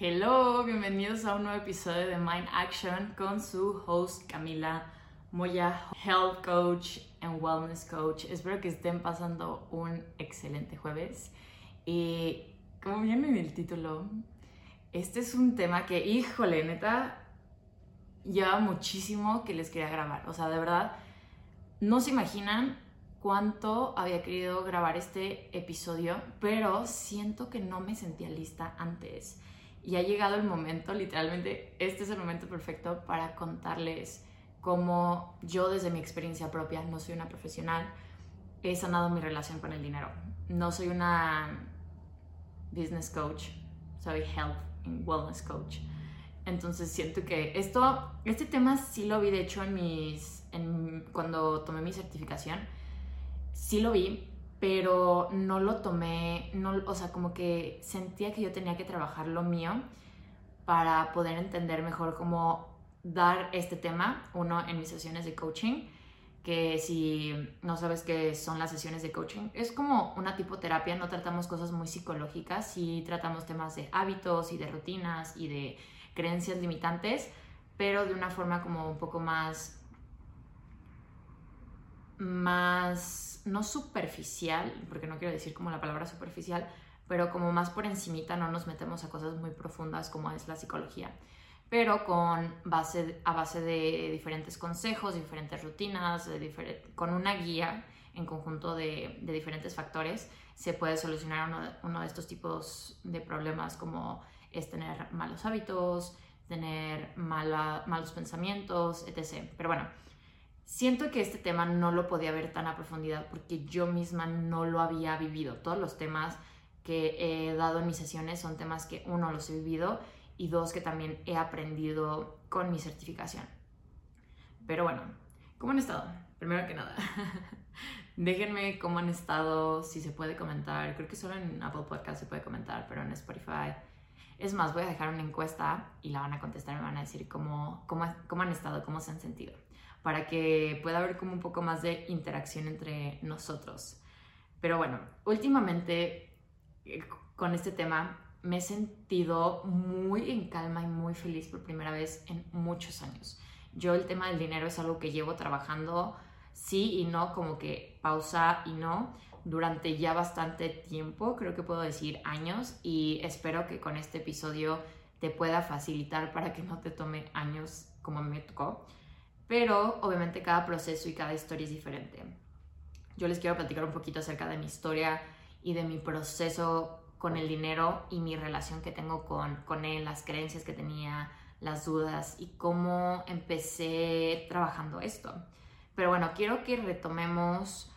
Hello, bienvenidos a un nuevo episodio de Mind Action con su host Camila Moya, Health Coach and Wellness Coach. Espero que estén pasando un excelente jueves. Y como viene en el título, este es un tema que, híjole, neta, lleva muchísimo que les quería grabar. O sea, de verdad, no se imaginan cuánto había querido grabar este episodio, pero siento que no me sentía lista antes y ha llegado el momento, literalmente, este es el momento perfecto para contarles cómo yo desde mi experiencia propia, no soy una profesional, he sanado mi relación con el dinero. No soy una business coach, soy health and wellness coach. Entonces siento que esto, este tema sí lo vi de hecho en mis, en, cuando tomé mi certificación, sí lo vi, pero no lo tomé, no, o sea, como que sentía que yo tenía que trabajar lo mío para poder entender mejor cómo dar este tema, uno en mis sesiones de coaching, que si no sabes qué son las sesiones de coaching, es como una tipo terapia, no tratamos cosas muy psicológicas, sí tratamos temas de hábitos y de rutinas y de creencias limitantes, pero de una forma como un poco más más, no superficial, porque no quiero decir como la palabra superficial, pero como más por encimita no nos metemos a cosas muy profundas como es la psicología, pero con base, a base de diferentes consejos, diferentes rutinas, con una guía en conjunto de, diferentes factores, se puede solucionar uno, de estos tipos de problemas como es tener malos hábitos, tener malos pensamientos, etc. Pero bueno, Siento que este tema no lo podía ver tan a profundidad porque yo misma no lo había vivido. Todos los temas que he dado en mis sesiones son temas que uno los he vivido y dos que también he aprendido con mi certificación. Pero bueno, ¿cómo han estado? Primero que nada, déjenme cómo han estado, si se puede comentar. Creo que solo en Apple Podcast se puede comentar, pero en Spotify. Es más, voy a dejar una encuesta y la van a contestar y me van a decir cómo, cómo, cómo han estado, cómo se han sentido para que pueda haber como un poco más de interacción entre nosotros. Pero bueno, últimamente eh, con este tema me he sentido muy en calma y muy feliz por primera vez en muchos años. Yo el tema del dinero es algo que llevo trabajando sí y no, como que pausa y no, durante ya bastante tiempo, creo que puedo decir años, y espero que con este episodio te pueda facilitar para que no te tome años como me tocó pero obviamente cada proceso y cada historia es diferente. Yo les quiero platicar un poquito acerca de mi historia y de mi proceso con el dinero y mi relación que tengo con, con él, las creencias que tenía, las dudas y cómo empecé trabajando esto. Pero bueno, quiero que retomemos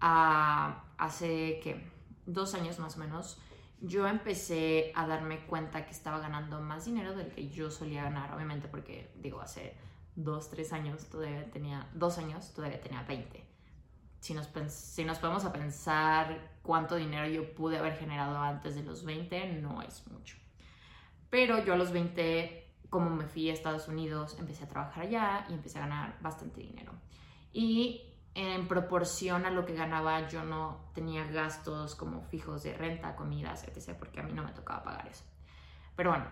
a hace que dos años más o menos. Yo empecé a darme cuenta que estaba ganando más dinero del que yo solía ganar, obviamente porque digo, hace dos, tres años, todavía tenía, dos años, todavía tenía 20. Si nos, si nos podemos a pensar cuánto dinero yo pude haber generado antes de los 20, no es mucho. Pero yo a los 20, como me fui a Estados Unidos, empecé a trabajar allá y empecé a ganar bastante dinero. Y en proporción a lo que ganaba, yo no tenía gastos como fijos de renta, comidas, etc., porque a mí no me tocaba pagar eso. Pero bueno,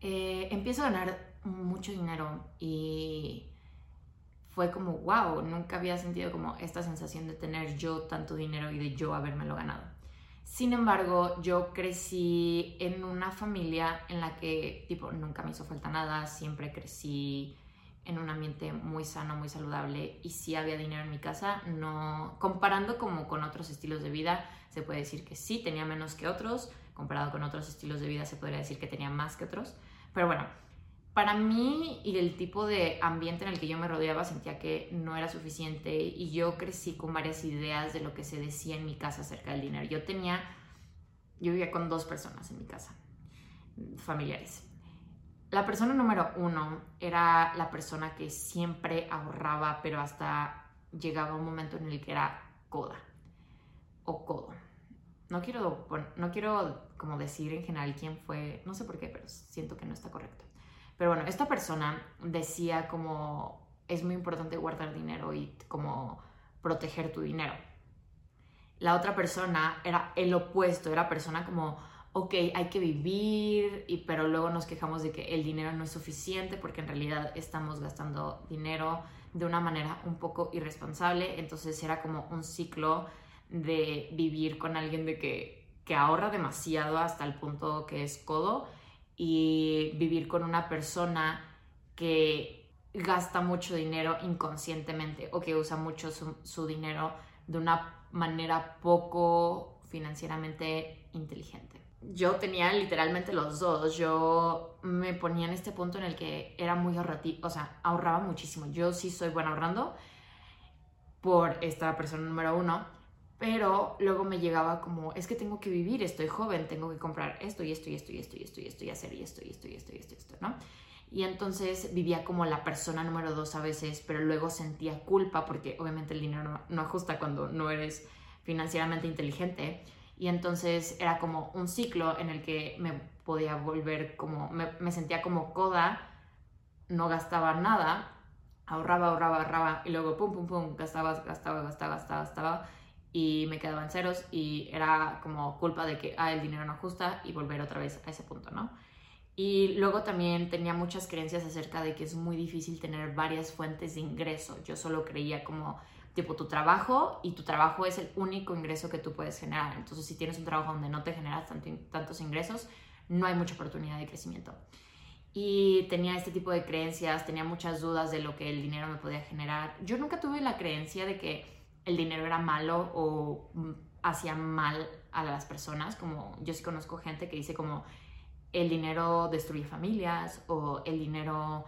eh, empiezo a ganar mucho dinero y fue como, wow, nunca había sentido como esta sensación de tener yo tanto dinero y de yo habérmelo ganado. Sin embargo, yo crecí en una familia en la que, tipo, nunca me hizo falta nada, siempre crecí en un ambiente muy sano, muy saludable y si había dinero en mi casa, no, comparando como con otros estilos de vida, se puede decir que sí, tenía menos que otros, comparado con otros estilos de vida se podría decir que tenía más que otros, pero bueno, para mí y el tipo de ambiente en el que yo me rodeaba sentía que no era suficiente y yo crecí con varias ideas de lo que se decía en mi casa acerca del dinero. Yo tenía, yo vivía con dos personas en mi casa, familiares. La persona número uno era la persona que siempre ahorraba, pero hasta llegaba un momento en el que era coda o codo. No quiero, no quiero como decir en general quién fue, no sé por qué, pero siento que no está correcto. Pero bueno, esta persona decía como es muy importante guardar dinero y como proteger tu dinero. La otra persona era el opuesto, era persona como, ok, hay que vivir, y, pero luego nos quejamos de que el dinero no es suficiente porque en realidad estamos gastando dinero de una manera un poco irresponsable. Entonces era como un ciclo de vivir con alguien de que, que ahorra demasiado hasta el punto que es codo y vivir con una persona que gasta mucho dinero inconscientemente o que usa mucho su, su dinero de una manera poco financieramente inteligente. Yo tenía literalmente los dos. Yo me ponía en este punto en el que era muy ahorrativo, o sea, ahorraba muchísimo. Yo sí soy buena ahorrando por esta persona número uno, pero luego me llegaba como, es que tengo que vivir, estoy joven, tengo que comprar esto y esto y esto y esto y esto y esto y hacer y esto y esto y esto y esto, y esto ¿no? Y entonces vivía como la persona número dos a veces, pero luego sentía culpa porque obviamente el dinero no, ajusta cuando no eres financieramente inteligente. Y entonces era como un ciclo en el que me podía volver como, me, me sentía como coda, no gastaba nada, ahorraba, ahorraba, ahorraba y luego pum, pum, pum, gastaba, gastaba, gastaba, gastaba, gastaba y me quedaban ceros y era como culpa de que, ah, el dinero no ajusta y volver otra vez a ese punto, ¿no? Y luego también tenía muchas creencias acerca de que es muy difícil tener varias fuentes de ingreso. Yo solo creía como tipo tu trabajo y tu trabajo es el único ingreso que tú puedes generar. Entonces, si tienes un trabajo donde no te generas tantos ingresos, no hay mucha oportunidad de crecimiento. Y tenía este tipo de creencias, tenía muchas dudas de lo que el dinero me podía generar. Yo nunca tuve la creencia de que el dinero era malo o mm, hacía mal a las personas, como yo sí conozco gente que dice como el dinero destruye familias o el dinero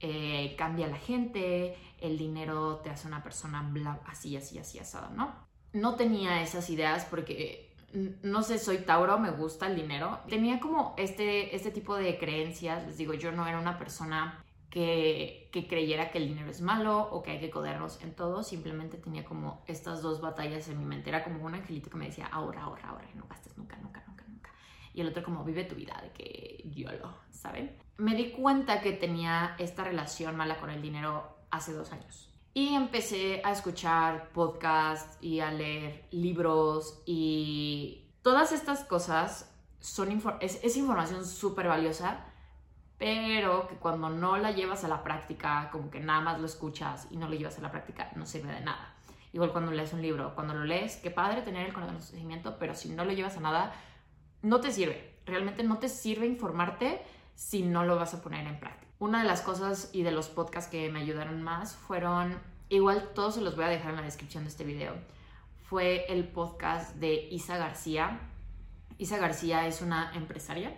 eh, cambia a la gente, el dinero te hace una persona bla, así, así, así, asado, ¿no? No tenía esas ideas porque, no sé, soy Tauro, me gusta el dinero. Tenía como este, este tipo de creencias, les digo, yo no era una persona que, creyera que el dinero es malo o que hay que codernos en todo, simplemente tenía como estas dos batallas en mi mente. Era como un angelito que me decía, ahorra, ahorra, ahorra, no gastes nunca, nunca, nunca, nunca. Y el otro como, vive tu vida, de que yo lo, ¿saben? Me di cuenta que tenía esta relación mala con el dinero hace dos años. Y empecé a escuchar podcasts y a leer libros y todas estas cosas son es, es información súper valiosa, pero que cuando no la llevas a la práctica, como que nada más lo escuchas y no lo llevas a la práctica, no sirve de nada. Igual cuando lees un libro, cuando lo lees, qué padre tener el conocimiento, pero si no lo llevas a nada, no te sirve. Realmente no te sirve informarte si no lo vas a poner en práctica. Una de las cosas y de los podcasts que me ayudaron más fueron, igual todos se los voy a dejar en la descripción de este video, fue el podcast de Isa García. Isa García es una empresaria.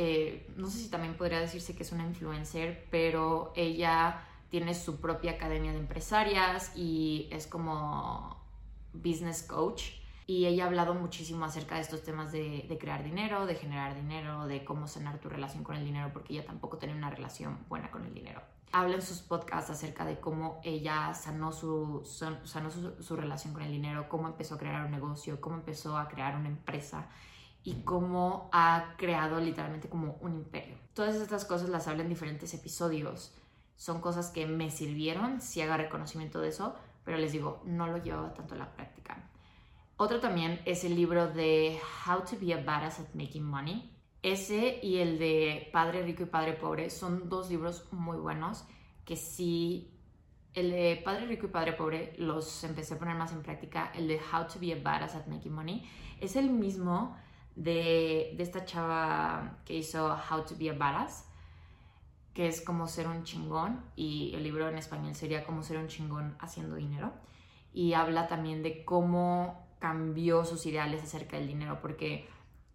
Eh, no sé si también podría decirse que es una influencer, pero ella tiene su propia academia de empresarias y es como business coach y ella ha hablado muchísimo acerca de estos temas de, crear dinero, de generar dinero, de cómo sanar tu relación con el dinero, porque ella tampoco tenía una relación buena con el dinero. Habla en sus podcasts acerca de cómo ella sanó, su, sanó su, relación con el dinero, cómo empezó a crear un negocio, cómo empezó a crear una empresa y cómo ha creado literalmente como un imperio. Todas estas cosas las habla en diferentes episodios. Son cosas que me sirvieron, si haga reconocimiento de eso, pero les digo, no lo llevaba tanto a la práctica. Otro también es el libro de How to be a Badass at Making Money. Ese y el de Padre Rico y Padre Pobre son dos libros muy buenos que sí, el de Padre Rico y Padre Pobre los empecé a poner más en práctica. El de How to be a Badass at Making Money es el mismo de, de esta chava que hizo How to be a Badass, que es como ser un chingón y el libro en español sería como ser un chingón haciendo dinero. Y habla también de cómo cambió sus ideales acerca del dinero, porque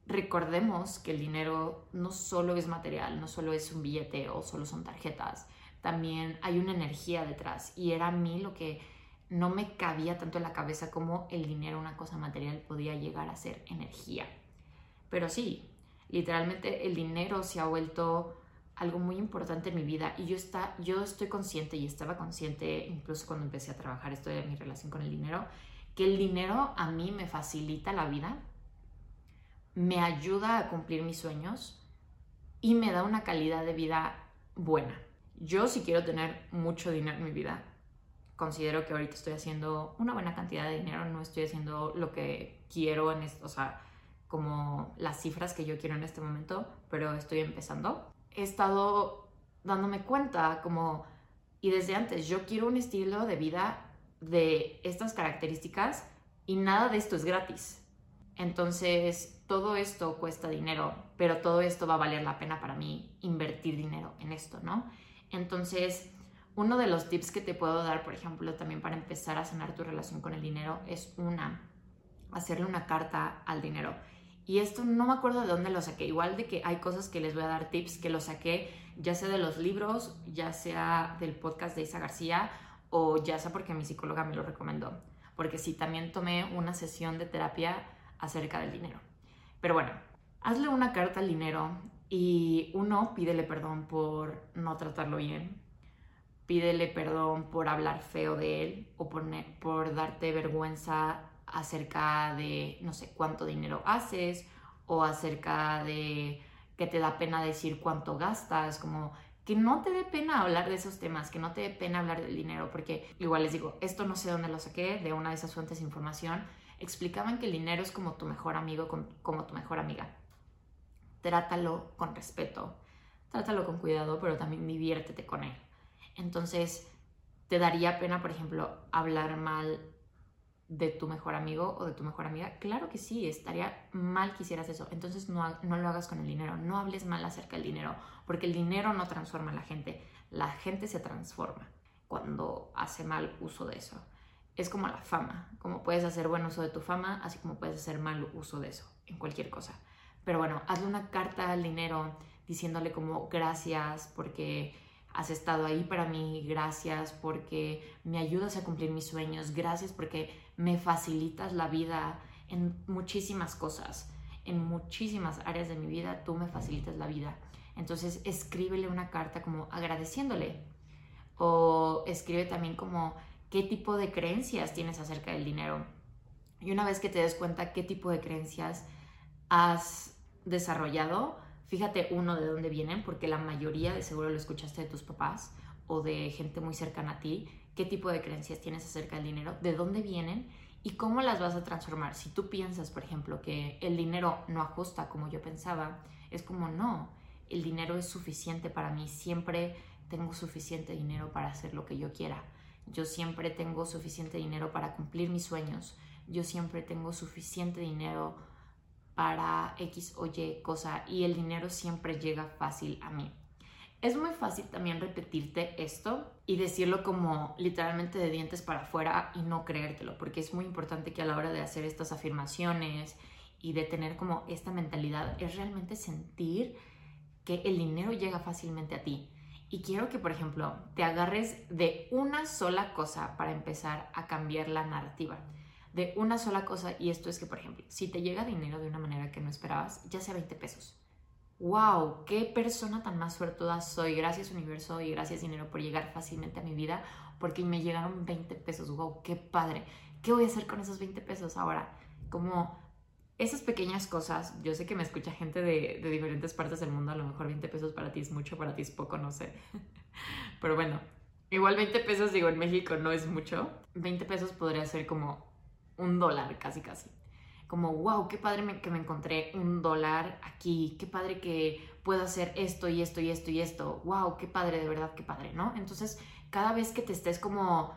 recordemos que el dinero no solo es material, no solo es un billete o solo son tarjetas, también hay una energía detrás y era a mí lo que no me cabía tanto en la cabeza como el dinero, una cosa material, podía llegar a ser energía. Pero sí, literalmente el dinero se ha vuelto algo muy importante en mi vida y yo, está, yo estoy consciente y estaba consciente incluso cuando empecé a trabajar esto de mi relación con el dinero, que el dinero a mí me facilita la vida, me ayuda a cumplir mis sueños y me da una calidad de vida buena. Yo si quiero tener mucho dinero en mi vida, considero que ahorita estoy haciendo una buena cantidad de dinero, no estoy haciendo lo que quiero en esto, o sea, como las cifras que yo quiero en este momento, pero estoy empezando. He estado dándome cuenta como, y desde antes, yo quiero un estilo de vida de estas características y nada de esto es gratis. Entonces, todo esto cuesta dinero, pero todo esto va a valer la pena para mí invertir dinero en esto, ¿no? Entonces, uno de los tips que te puedo dar, por ejemplo, también para empezar a sanar tu relación con el dinero es una, hacerle una carta al dinero. Y esto no me acuerdo de dónde lo saqué, igual de que hay cosas que les voy a dar tips que lo saqué ya sea de los libros, ya sea del podcast de Isa García o ya sea porque mi psicóloga me lo recomendó. Porque sí, también tomé una sesión de terapia acerca del dinero. Pero bueno, hazle una carta al dinero y uno, pídele perdón por no tratarlo bien. Pídele perdón por hablar feo de él o por, por darte vergüenza acerca de, no sé, cuánto dinero haces o acerca de que te da pena decir cuánto gastas, como que no te dé pena hablar de esos temas, que no te dé pena hablar del dinero, porque igual les digo, esto no sé dónde lo saqué, de una de esas fuentes de información, explicaban que el dinero es como tu mejor amigo, como tu mejor amiga. Trátalo con respeto, trátalo con cuidado, pero también diviértete con él. Entonces, ¿te daría pena, por ejemplo, hablar mal de tu mejor amigo o de tu mejor amiga? Claro que sí, estaría mal que hicieras eso. Entonces no, no lo hagas con el dinero, no hables mal acerca del dinero, porque el dinero no transforma a la gente, la gente se transforma cuando hace mal uso de eso. Es como la fama, como puedes hacer buen uso de tu fama, así como puedes hacer mal uso de eso, en cualquier cosa. Pero bueno, hazle una carta al dinero diciéndole como gracias porque has estado ahí para mí, gracias porque me ayudas a cumplir mis sueños, gracias porque me facilitas la vida en muchísimas cosas, en muchísimas áreas de mi vida, tú me facilitas la vida. Entonces escríbele una carta como agradeciéndole o escribe también como qué tipo de creencias tienes acerca del dinero. Y una vez que te des cuenta qué tipo de creencias has desarrollado, fíjate uno de dónde vienen, porque la mayoría de seguro lo escuchaste de tus papás o de gente muy cercana a ti, qué tipo de creencias tienes acerca del dinero, de dónde vienen y cómo las vas a transformar. Si tú piensas, por ejemplo, que el dinero no ajusta como yo pensaba, es como no, el dinero es suficiente para mí, siempre tengo suficiente dinero para hacer lo que yo quiera. Yo siempre tengo suficiente dinero para cumplir mis sueños. Yo siempre tengo suficiente dinero para X o Y cosa y el dinero siempre llega fácil a mí. Es muy fácil también repetirte esto y decirlo como literalmente de dientes para afuera y no creértelo, porque es muy importante que a la hora de hacer estas afirmaciones y de tener como esta mentalidad es realmente sentir que el dinero llega fácilmente a ti. Y quiero que, por ejemplo, te agarres de una sola cosa para empezar a cambiar la narrativa. De una sola cosa, y esto es que, por ejemplo, si te llega dinero de una manera que no esperabas, ya sea 20 pesos, wow, qué persona tan más suertuda soy. Gracias universo y gracias dinero por llegar fácilmente a mi vida porque me llegaron 20 pesos. Wow, qué padre. ¿Qué voy a hacer con esos 20 pesos ahora? Como esas pequeñas cosas, yo sé que me escucha gente de, diferentes partes del mundo, a lo mejor 20 pesos para ti es mucho, para ti es poco, no sé. Pero bueno, igual 20 pesos, digo, en México no es mucho. 20 pesos podría ser como un dólar, casi, casi como, wow, qué padre que me encontré un dólar aquí, qué padre que puedo hacer esto y esto y esto y esto, wow, qué padre, de verdad, qué padre, ¿no? Entonces, cada vez que te estés como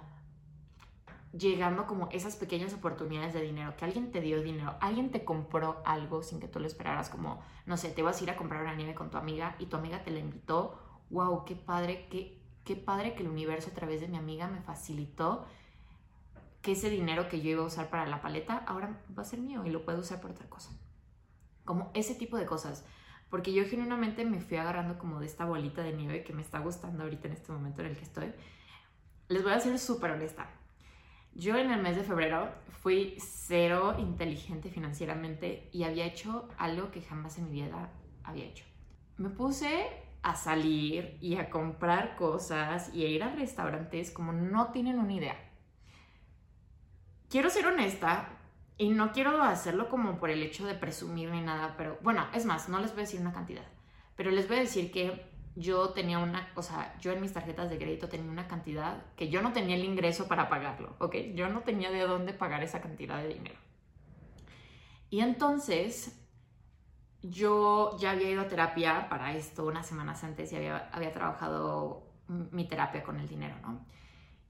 llegando como esas pequeñas oportunidades de dinero, que alguien te dio dinero, alguien te compró algo sin que tú lo esperaras, como, no sé, te vas a ir a comprar una nieve con tu amiga y tu amiga te la invitó, wow, qué padre, qué, qué padre que el universo a través de mi amiga me facilitó que ese dinero que yo iba a usar para la paleta ahora va a ser mío y lo puedo usar por otra cosa. Como ese tipo de cosas. Porque yo genuinamente me fui agarrando como de esta bolita de nieve que me está gustando ahorita en este momento en el que estoy. Les voy a ser súper honesta. Yo en el mes de febrero fui cero inteligente financieramente y había hecho algo que jamás en mi vida había hecho. Me puse a salir y a comprar cosas y a ir a restaurantes como no tienen una idea quiero ser honesta y no quiero hacerlo como por el hecho de presumir ni nada, pero bueno, es más, no les voy a decir una cantidad, pero les voy a decir que yo tenía una, o sea, yo en mis tarjetas de crédito tenía una cantidad que yo no tenía el ingreso para pagarlo, ¿ok? Yo no tenía de dónde pagar esa cantidad de dinero. Y entonces yo ya había ido a terapia para esto unas semanas antes y había, había trabajado mi terapia con el dinero, ¿no?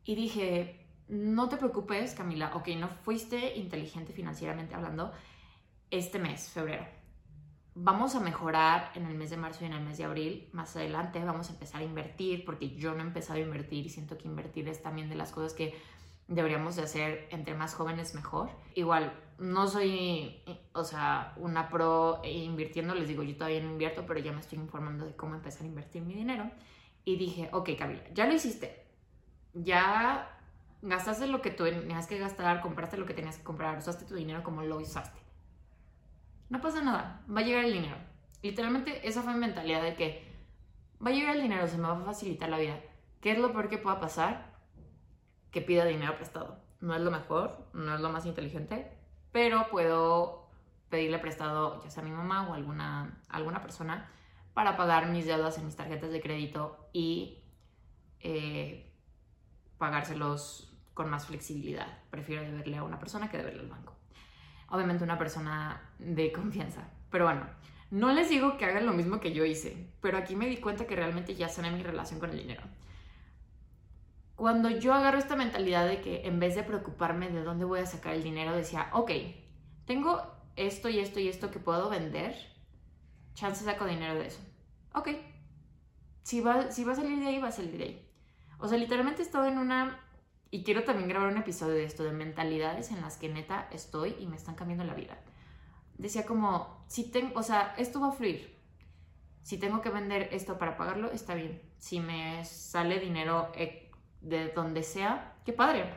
Y dije, no te preocupes, Camila, ok, no fuiste inteligente financieramente hablando este mes, febrero. Vamos a mejorar en el mes de marzo y en el mes de abril. Más adelante vamos a empezar a invertir porque yo no he empezado a invertir y siento que invertir es también de las cosas que deberíamos de hacer entre más jóvenes mejor. Igual, no soy, o sea, una pro invirtiendo, les digo, yo todavía no invierto, pero ya me estoy informando de cómo empezar a invertir mi dinero. Y dije, ok, Camila, ya lo hiciste. Ya gastaste lo que tenías que gastar, compraste lo que tenías que comprar, usaste tu dinero como lo usaste. No pasa nada, va a llegar el dinero. Literalmente esa fue mi mentalidad de que va a llegar el dinero, se me va a facilitar la vida. ¿Qué es lo peor que pueda pasar? que pida dinero prestado. No es lo mejor, no es lo más inteligente, pero puedo pedirle prestado ya sea a mi mamá o alguna, alguna persona para pagar mis deudas en mis tarjetas de crédito y eh, pagárselos con más flexibilidad. Prefiero deberle a una persona que deberle al banco. Obviamente una persona de confianza. Pero bueno, no les digo que hagan lo mismo que yo hice, pero aquí me di cuenta que realmente ya sané mi relación con el dinero cuando yo agarro esta mentalidad de que en vez de preocuparme de dónde voy a sacar el dinero, decía, ok, tengo esto y esto y esto que puedo vender, chance saco dinero de eso. Ok, si va, si va a salir de ahí, va a salir de ahí. O sea, literalmente he estado en una, y quiero también grabar un episodio de esto, de mentalidades en las que neta estoy y me están cambiando la vida. Decía como, si tengo, o sea, esto va a fluir. Si tengo que vender esto para pagarlo, está bien. Si me sale dinero de donde sea, qué padre.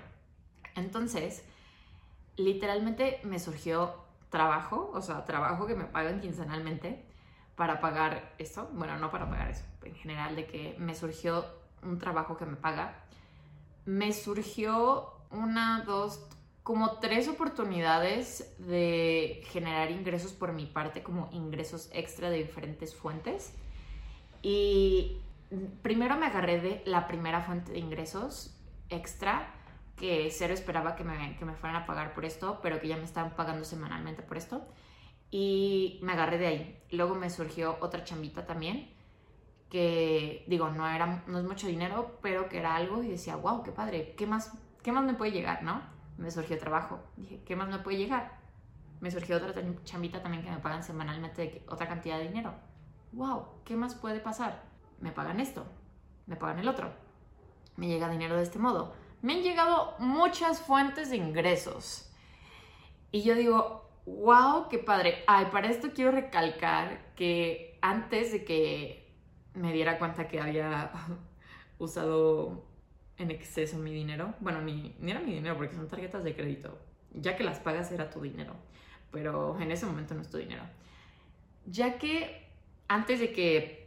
Entonces, literalmente me surgió trabajo, o sea, trabajo que me pagan quincenalmente para pagar eso. Bueno, no para pagar eso, en general, de que me surgió un trabajo que me paga. Me surgió una, dos, como tres oportunidades de generar ingresos por mi parte, como ingresos extra de diferentes fuentes. Y primero me agarré de la primera fuente de ingresos extra, que cero esperaba que me, que me fueran a pagar por esto, pero que ya me estaban pagando semanalmente por esto. Y me agarré de ahí. Luego me surgió otra chambita también, que digo, no, era, no es mucho dinero, pero que era algo y decía, wow, qué padre, ¿qué más, qué más me puede llegar, no? Me surgió trabajo. Dije, ¿qué más me puede llegar? Me surgió otra chambita también que me pagan semanalmente otra cantidad de dinero. Wow, ¿qué más puede pasar? me pagan esto, me pagan el otro, me llega dinero de este modo. Me han llegado muchas fuentes de ingresos. Y yo digo, wow, qué padre. Ay, para esto quiero recalcar que antes de que me diera cuenta que había usado en exceso mi dinero, bueno, ni, ni era mi dinero porque son tarjetas de crédito, ya que las pagas era tu dinero, pero en ese momento no es tu dinero. Ya que antes de que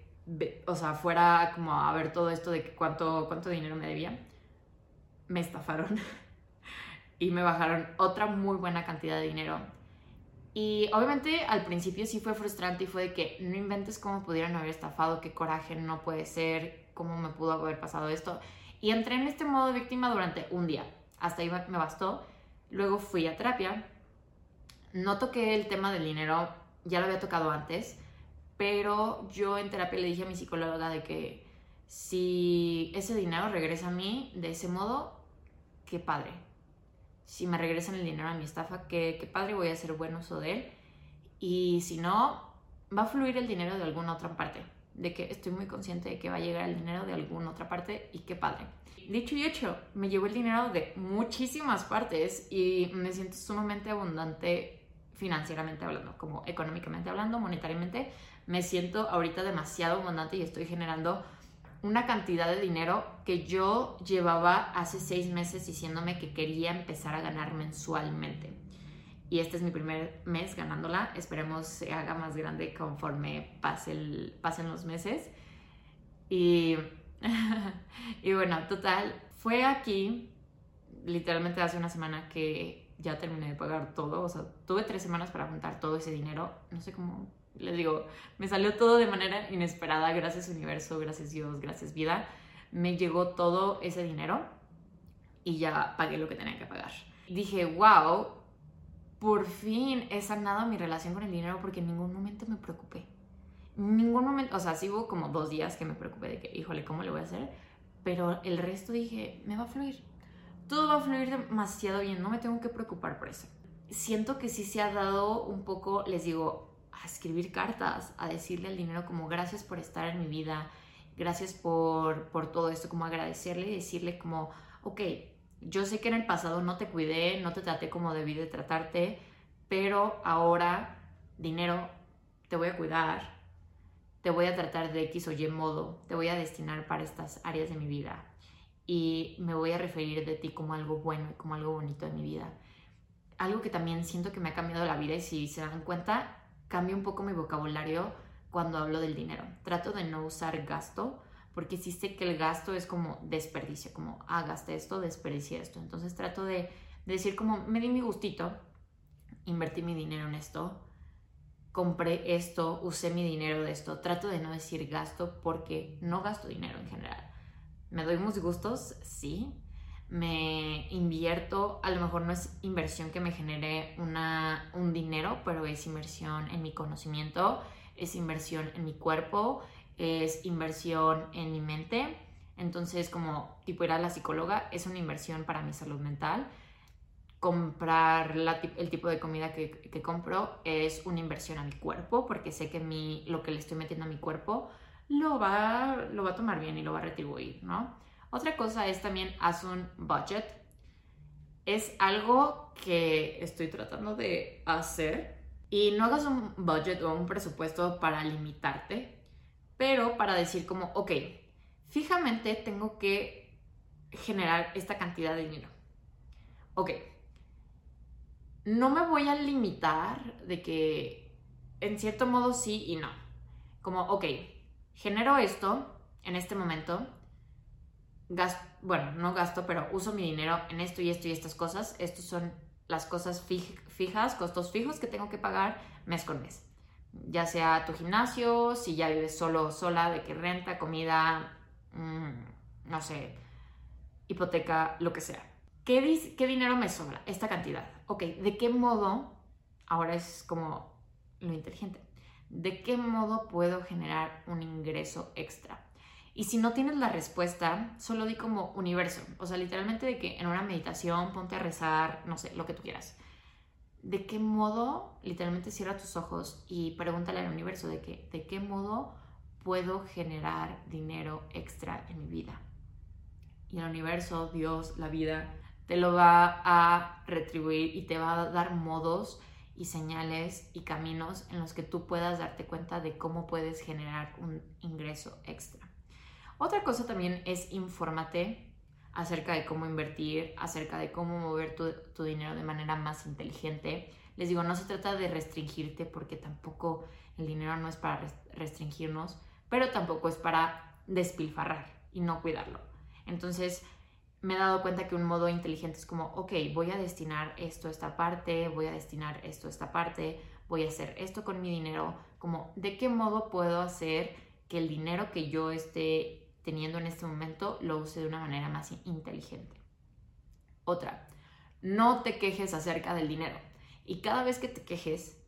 o sea, fuera como a ver todo esto de cuánto, cuánto dinero me debía, me estafaron y me bajaron otra muy buena cantidad de dinero. Y obviamente al principio sí fue frustrante y fue de que no inventes cómo pudieron haber estafado, qué coraje, no puede ser, cómo me pudo haber pasado esto. Y entré en este modo víctima durante un día. Hasta ahí me bastó. Luego fui a terapia. No toqué el tema del dinero, ya lo había tocado antes pero yo en terapia le dije a mi psicóloga de que si ese dinero regresa a mí de ese modo, qué padre. Si me regresan el dinero a mi estafa, qué, padre, voy a hacer buen uso de él. Y si no, va a fluir el dinero de alguna otra parte. De que estoy muy consciente de que va a llegar el dinero de alguna otra parte y qué padre. Dicho y hecho, me llevo el dinero de muchísimas partes y me siento sumamente abundante financieramente hablando, como económicamente hablando, monetariamente, me siento ahorita demasiado abundante y estoy generando una cantidad de dinero que yo llevaba hace seis meses diciéndome que quería empezar a ganar mensualmente. Y este es mi primer mes ganándola. Esperemos se haga más grande conforme pase el, pasen los meses. Y, y bueno, total, fue aquí, literalmente hace una semana que ya terminé de pagar todo. O sea, tuve tres semanas para juntar todo ese dinero. No sé cómo les digo, me salió todo de manera inesperada, gracias universo, gracias Dios, gracias vida. Me llegó todo ese dinero y ya pagué lo que tenía que pagar. Dije, wow, por fin he sanado mi relación con el dinero porque en ningún momento me preocupé. Ningún momento, o sea, sí hubo como dos días que me preocupé de que, híjole, ¿cómo le voy a hacer? Pero el resto dije, me va a fluir. Todo va a fluir demasiado bien, no me tengo que preocupar por eso. Siento que sí se ha dado un poco, les digo, a escribir cartas, a decirle al dinero como gracias por estar en mi vida, gracias por, por todo esto, como agradecerle y decirle como, ok, yo sé que en el pasado no te cuidé, no te traté como debí de tratarte, pero ahora, dinero, te voy a cuidar, te voy a tratar de X o Y modo, te voy a destinar para estas áreas de mi vida y me voy a referir de ti como algo bueno como algo bonito de mi vida. Algo que también siento que me ha cambiado la vida y si se dan cuenta, cambio un poco mi vocabulario cuando hablo del dinero. Trato de no usar gasto porque sí sé que el gasto es como desperdicio, como, ah, gasté esto, desperdicié esto. Entonces trato de, decir como, me di mi gustito, invertí mi dinero en esto, compré esto, usé mi dinero de esto. Trato de no decir gasto porque no gasto dinero en general. Me doy unos gustos, sí. Me invierto, a lo mejor no es inversión que me genere una, un dinero, pero es inversión en mi conocimiento, es inversión en mi cuerpo, es inversión en mi mente. Entonces, como tipo ir a la psicóloga es una inversión para mi salud mental. Comprar el tipo de comida que, que, compro es una inversión a mi cuerpo porque sé que mi, lo que le estoy metiendo a mi cuerpo lo va, lo va a tomar bien y lo va a retribuir, ¿no? Otra cosa es también haz un budget. Es algo que estoy tratando de hacer y no hagas un budget o un presupuesto para limitarte, pero para decir como, ok, fijamente tengo que generar esta cantidad de dinero. Ok, no me voy a limitar de que en cierto modo sí y no. Como, ok, genero esto en este momento, gasto, bueno, no gasto, pero uso mi dinero en esto y esto y estas cosas. Estos son las cosas fijas, costos fijos que tengo que pagar mes con mes ya sea tu gimnasio, si ya vives solo sola, de que renta, comida, mm, no sé, hipoteca, lo que sea. ¿Qué, ¿Qué dinero me sobra? Esta cantidad. Ok, ¿de qué modo? Ahora es como lo inteligente. ¿De qué modo puedo generar un ingreso extra? Y si no tienes la respuesta, solo di como universo. O sea, literalmente de que en una meditación ponte a rezar, no sé, lo que tú quieras de qué modo, literalmente cierra tus ojos y pregúntale al universo de, que, de qué modo puedo generar dinero extra en mi vida. Y el universo, Dios, la vida, te lo va a retribuir y te va a dar modos y señales y caminos en los que tú puedas darte cuenta de cómo puedes generar un ingreso extra. Otra cosa también es infórmate acerca de cómo invertir, acerca de cómo mover tu, dinero de manera más inteligente. Les digo, no se trata de restringirte porque tampoco el dinero no es para restringirnos, pero tampoco es para despilfarrar y no cuidarlo. Entonces, me he dado cuenta que un modo inteligente es como, ok, voy a destinar esto a esta parte, voy a destinar esto a esta parte, voy a hacer esto con mi dinero, como, ¿de qué modo puedo hacer que el dinero que yo esté teniendo en este momento lo use de una manera más inteligente. Otra, no te quejes acerca del dinero. Y cada vez que te quejes,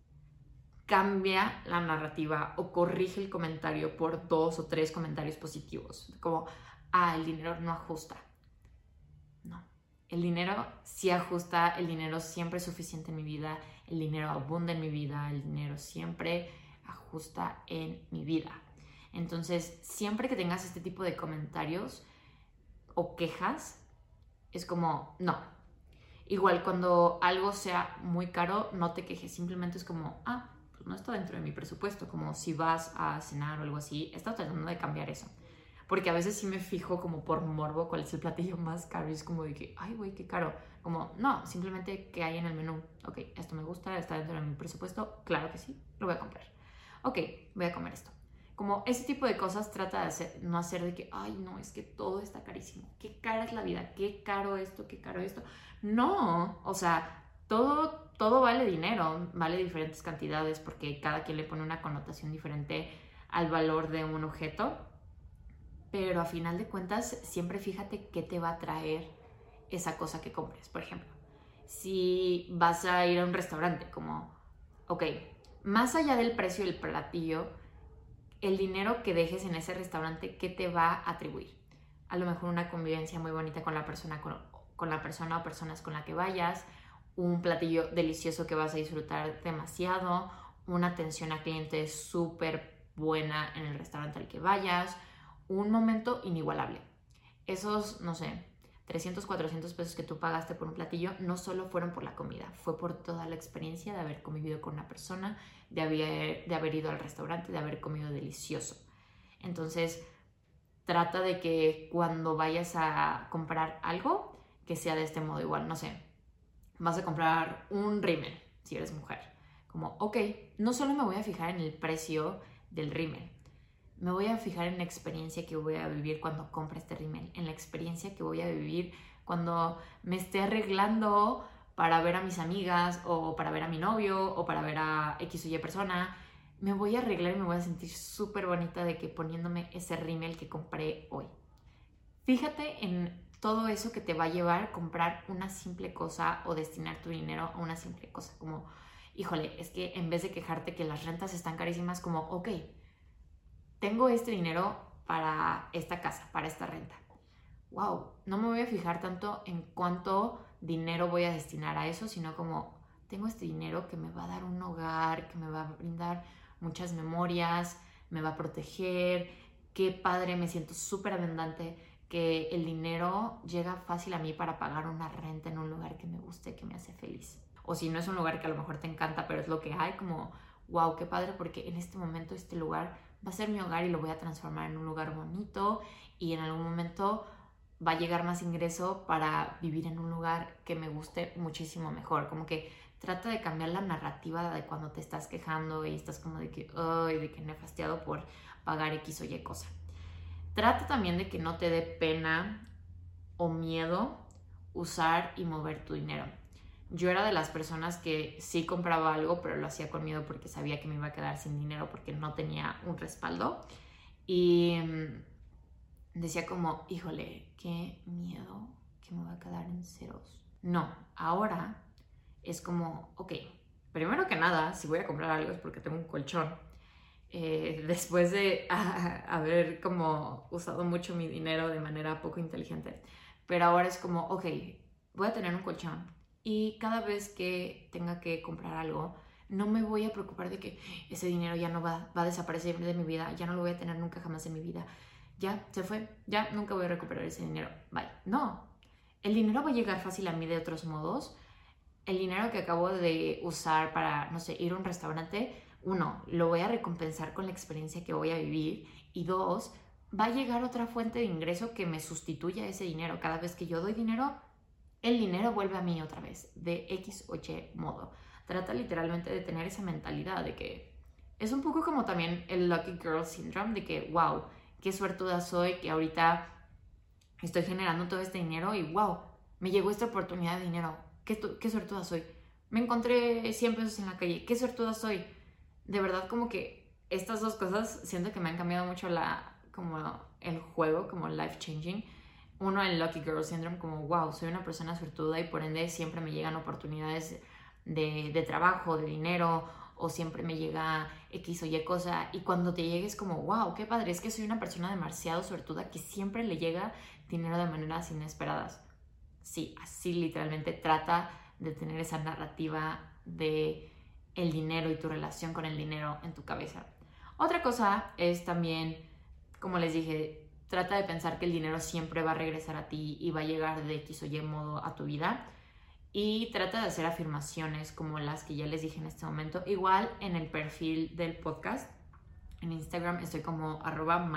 cambia la narrativa o corrige el comentario por dos o tres comentarios positivos. Como, ah, el dinero no ajusta. No, el dinero sí ajusta, el dinero siempre es suficiente en mi vida, el dinero abunda en mi vida, el dinero siempre ajusta en mi vida. Entonces, siempre que tengas este tipo de comentarios o quejas, es como, no. Igual cuando algo sea muy caro, no te quejes, simplemente es como, ah, pues no está dentro de mi presupuesto, como si vas a cenar o algo así, estado tratando de cambiar eso. Porque a veces sí me fijo como por morbo cuál es el platillo más caro y es como de que, ay, güey, qué caro. Como, no, simplemente que hay en el menú. Ok, esto me gusta, está dentro de mi presupuesto, claro que sí, lo voy a comprar. Ok, voy a comer esto. Como ese tipo de cosas trata de hacer, no hacer de que, ay, no, es que todo está carísimo. Qué cara es la vida, qué caro esto, qué caro esto. No, o sea, todo, todo vale dinero, vale diferentes cantidades porque cada quien le pone una connotación diferente al valor de un objeto. Pero a final de cuentas, siempre fíjate qué te va a traer esa cosa que compres. Por ejemplo, si vas a ir a un restaurante, como, ok, más allá del precio del platillo, el dinero que dejes en ese restaurante, ¿qué te va a atribuir? A lo mejor una convivencia muy bonita con la persona, con, la persona o personas con la que vayas, un platillo delicioso que vas a disfrutar demasiado, una atención a cliente súper buena en el restaurante al que vayas, un momento inigualable. Esos, no sé, 300, 400 pesos que tú pagaste por un platillo no solo fueron por la comida, fue por toda la experiencia de haber convivido con una persona, de haber, de haber ido al restaurante, de haber comido delicioso. Entonces, trata de que cuando vayas a comprar algo, que sea de este modo igual, no sé, vas a comprar un rímel si eres mujer. Como, ok, no solo me voy a fijar en el precio del rímel, me voy a fijar en la experiencia que voy a vivir cuando compre este rímel, en la experiencia que voy a vivir cuando me esté arreglando para ver a mis amigas o para ver a mi novio o para ver a X o Y persona. Me voy a arreglar y me voy a sentir súper bonita de que poniéndome ese rímel que compré hoy. Fíjate en todo eso que te va a llevar comprar una simple cosa o destinar tu dinero a una simple cosa. Como, híjole, es que en vez de quejarte que las rentas están carísimas, como, ok, tengo este dinero para esta casa, para esta renta. Wow, no me voy a fijar tanto en cuánto dinero voy a destinar a eso, sino como tengo este dinero que me va a dar un hogar, que me va a brindar muchas memorias, me va a proteger, qué padre, me siento súper abundante, que el dinero llega fácil a mí para pagar una renta en un lugar que me guste, que me hace feliz. O si no es un lugar que a lo mejor te encanta, pero es lo que hay, como, wow, qué padre, porque en este momento este lugar va a ser mi hogar y lo voy a transformar en un lugar bonito y en algún momento va a llegar más ingreso para vivir en un lugar que me guste muchísimo mejor. Como que trata de cambiar la narrativa de cuando te estás quejando y estás como de que, ay, de que fastiado por pagar X o Y cosa. Trata también de que no te dé pena o miedo usar y mover tu dinero yo era de las personas que sí compraba algo, pero lo hacía con miedo porque sabía que me iba a quedar sin dinero porque no tenía un respaldo. Y mm, decía como, híjole, qué miedo que me va a quedar en ceros. No, ahora es como, ok, primero que nada, si voy a comprar algo es porque tengo un colchón. Eh, después de haber como usado mucho mi dinero de manera poco inteligente. Pero ahora es como, ok, voy a tener un colchón y cada vez que tenga que comprar algo, no me voy a preocupar de que ese dinero ya no va, va a desaparecer de mi vida, ya no lo voy a tener nunca jamás en mi vida, ya se fue, ya nunca voy a recuperar ese dinero, bye. No, el dinero va a llegar fácil a mí de otros modos. El dinero que acabo de usar para, no sé, ir a un restaurante, uno, lo voy a recompensar con la experiencia que voy a vivir y dos, va a llegar otra fuente de ingreso que me sustituya ese dinero. Cada vez que yo doy dinero, el dinero vuelve a mí otra vez, de X o Y modo. Trata literalmente de tener esa mentalidad de que es un poco como también el Lucky Girl Syndrome, de que, wow, qué suertuda soy, que ahorita estoy generando todo este dinero y, wow, me llegó esta oportunidad de dinero, qué, qué suertuda soy. Me encontré 100 pesos en la calle, qué suertuda soy. De verdad, como que estas dos cosas siento que me han cambiado mucho la, como el juego, como life changing uno el Lucky Girl Syndrome como, wow, soy una persona suertuda y por ende siempre me llegan oportunidades de, de, trabajo, de dinero o siempre me llega X o Y cosa y cuando te llegues como, wow, qué padre, es que soy una persona demasiado suertuda que siempre le llega dinero de maneras inesperadas. Sí, así literalmente trata de tener esa narrativa de el dinero y tu relación con el dinero en tu cabeza. Otra cosa es también, como les dije, Trata de pensar que el dinero siempre va a regresar a ti y va a llegar de X o Y modo a tu vida. Y trata de hacer afirmaciones como las que ya les dije en este momento. Igual en el perfil del podcast, en Instagram estoy como arroba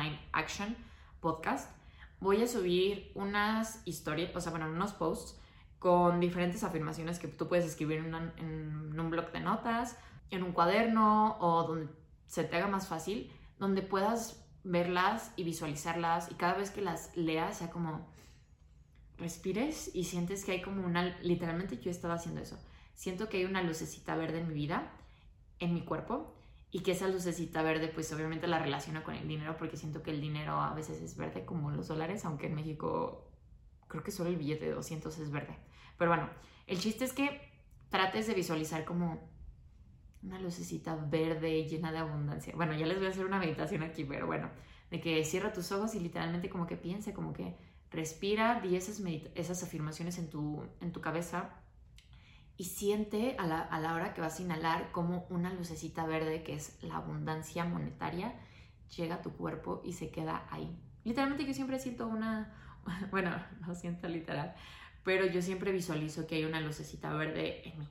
podcast. Voy a subir unas historias, o sea, bueno, unos posts con diferentes afirmaciones que tú puedes escribir en, en un blog de notas, en un cuaderno o donde se te haga más fácil, donde puedas verlas y visualizarlas y cada vez que las leas sea como respires y sientes que hay como una, literalmente yo estaba haciendo eso, siento que hay una lucecita verde en mi vida, en mi cuerpo y que esa lucecita verde pues obviamente la relaciono con el dinero porque siento que el dinero a veces es verde como los dólares, aunque en México creo que solo el billete de 200 es verde. Pero bueno, el chiste es que trates de visualizar como una lucecita verde llena de abundancia. Bueno, ya les voy a hacer una meditación aquí, pero bueno, de que cierra tus ojos y literalmente como que piense, como que respira, di esas, esas afirmaciones en tu, en tu cabeza y siente a la, a la hora que vas a inhalar como una lucecita verde, que es la abundancia monetaria, llega a tu cuerpo y se queda ahí. Literalmente yo siempre siento una, bueno, no siento literal, pero yo siempre visualizo que hay una lucecita verde en mí.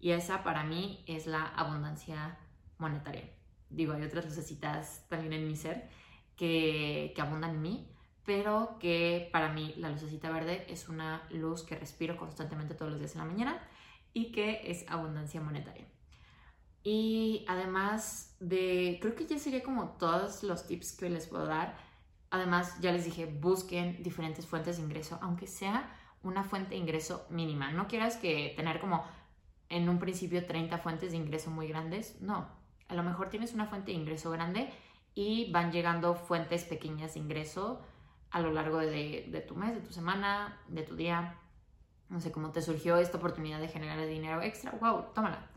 Y esa para mí es la abundancia monetaria. Digo, hay otras lucecitas también en mi ser que, abundan en mí, pero que para mí la lucecita verde es una luz que respiro constantemente todos los días en la mañana y que es abundancia monetaria. Y además de, creo que ya sería como todos los tips que les puedo dar. Además, ya les dije, busquen diferentes fuentes de ingreso, aunque sea una fuente de ingreso mínima. No quieras que tener como en un principio 30 fuentes de ingreso muy grandes. No, a lo mejor tienes una fuente de ingreso grande y van llegando fuentes pequeñas de ingreso a lo largo de, de tu mes, de tu semana, de tu día. No sé cómo te surgió esta oportunidad de generar dinero extra. ¡Wow! Tómala.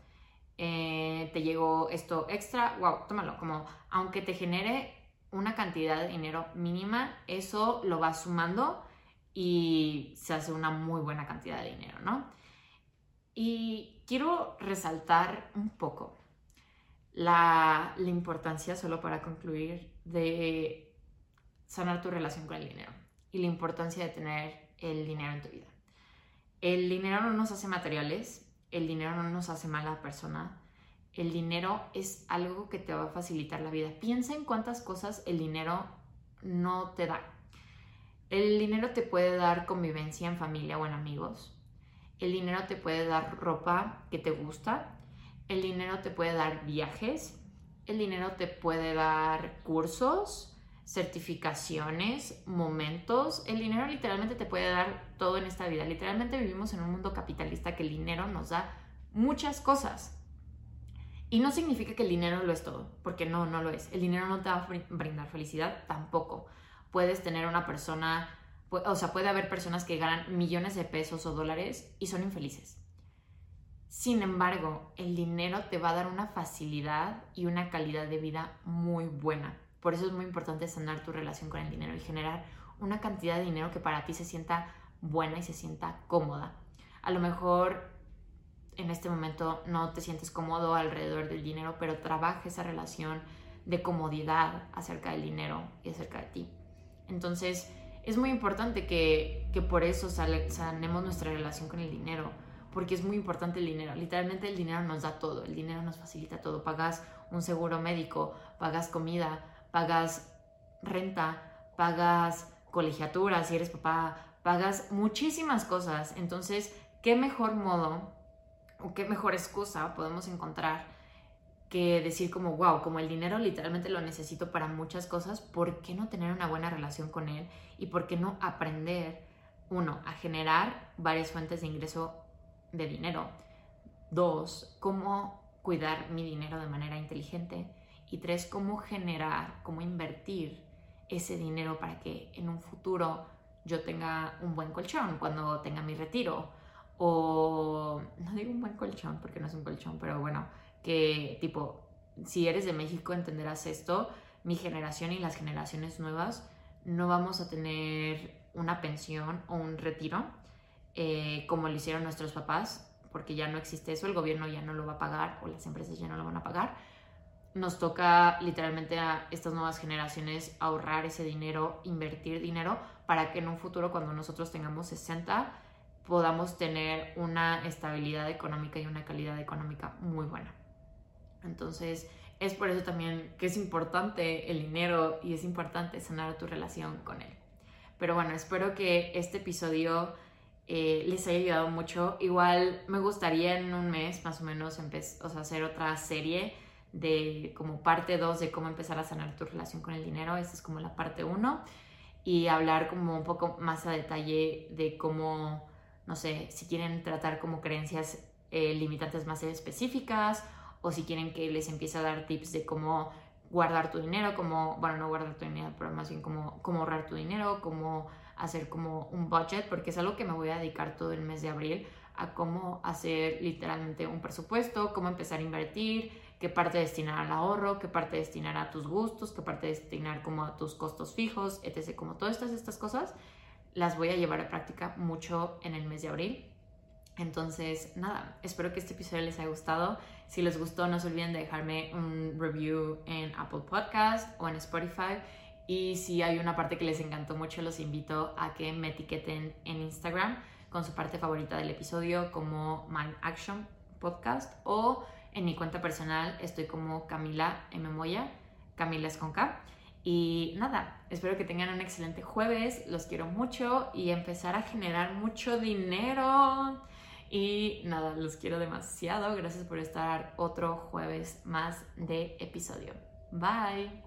Eh, te llegó esto extra. ¡Wow! Tómalo. Como aunque te genere una cantidad de dinero mínima, eso lo va sumando y se hace una muy buena cantidad de dinero, ¿no? Y quiero resaltar un poco la, importancia, solo para concluir, de sanar tu relación con el dinero y la importancia de tener el dinero en tu vida. El dinero no nos hace materiales, el dinero no nos hace mala persona, el dinero es algo que te va a facilitar la vida. Piensa en cuántas cosas el dinero no te da. El dinero te puede dar convivencia en familia o en amigos. El dinero te puede dar ropa que te gusta. El dinero te puede dar viajes. El dinero te puede dar cursos certificaciones, momentos. El dinero literalmente te puede dar todo en esta vida. Literalmente vivimos en un mundo capitalista que el dinero nos da muchas cosas. Y no significa que el dinero lo es todo, porque no, no lo es. El dinero no te va a brindar felicidad tampoco. Puedes tener una persona, o sea, puede haber personas que ganan millones de pesos o dólares y son infelices. Sin embargo, el dinero te va a dar una facilidad y una calidad de vida muy buena. Por eso es muy importante sanar tu relación con el dinero y generar una cantidad de dinero que para ti se sienta buena y se sienta cómoda. A lo mejor en este momento no te sientes cómodo alrededor del dinero, pero trabaja esa relación de comodidad acerca del dinero y acerca de ti. Entonces, es muy importante que, que por eso sanemos nuestra relación con el dinero, porque es muy importante el dinero. Literalmente el dinero nos da todo, el dinero nos facilita todo. Pagas un seguro médico, pagas comida, pagas renta, pagas colegiatura si eres papá, pagas muchísimas cosas. Entonces, ¿qué mejor modo o qué mejor excusa podemos encontrar que decir como, wow, como el dinero literalmente lo necesito para muchas cosas, ¿por qué no tener una buena relación con él? Y por qué no aprender, uno, a generar varias fuentes de ingreso de dinero. Dos, cómo cuidar mi dinero de manera inteligente. Y tres, cómo generar, cómo invertir ese dinero para que en un futuro yo tenga un buen colchón cuando tenga mi retiro. O no digo un buen colchón porque no es un colchón, pero bueno, que tipo, si eres de México entenderás esto, mi generación y las generaciones nuevas no vamos a tener una pensión o un retiro eh, como lo hicieron nuestros papás, porque ya no existe eso, el gobierno ya no lo va a pagar o las empresas ya no lo van a pagar nos toca literalmente a estas nuevas generaciones ahorrar ese dinero, invertir dinero para que en un futuro cuando nosotros tengamos 60 podamos tener una estabilidad económica y una calidad económica muy buena. Entonces, es por eso también que es importante el dinero y es importante sanar tu relación con él. Pero bueno, espero que este episodio eh, les haya ayudado mucho. Igual me gustaría en un mes más o menos o sea, hacer otra serie de como parte 2 de cómo empezar a sanar tu relación con el dinero. Esta es como la parte 1 y hablar como un poco más a detalle de cómo, no sé, si quieren tratar como creencias eh, limitantes más específicas o si quieren que les empiece a dar tips de cómo guardar tu dinero, como, bueno, no guardar tu dinero, pero más bien como ahorrar tu dinero, como hacer como un budget, porque es algo que me voy a dedicar todo el mes de abril a cómo hacer literalmente un presupuesto, cómo empezar a invertir, qué parte destinar al ahorro, qué parte destinar a tus gustos, qué parte destinar como a tus costos fijos, etc. Como todas estas, estas cosas las voy a llevar a práctica mucho en el mes de abril. Entonces, nada, espero que este episodio les haya gustado. Si les gustó, no se olviden de dejarme un review en Apple Podcast o en Spotify. Y si hay una parte que les encantó mucho, los invito a que me etiqueten en Instagram con su parte favorita del episodio como Mind Action Podcast o en mi cuenta personal estoy como Camila M. Moya, Camila es con K. Y nada, espero que tengan un excelente jueves, los quiero mucho y empezar a generar mucho dinero. Y nada, los quiero demasiado. Gracias por estar otro jueves más de episodio. Bye.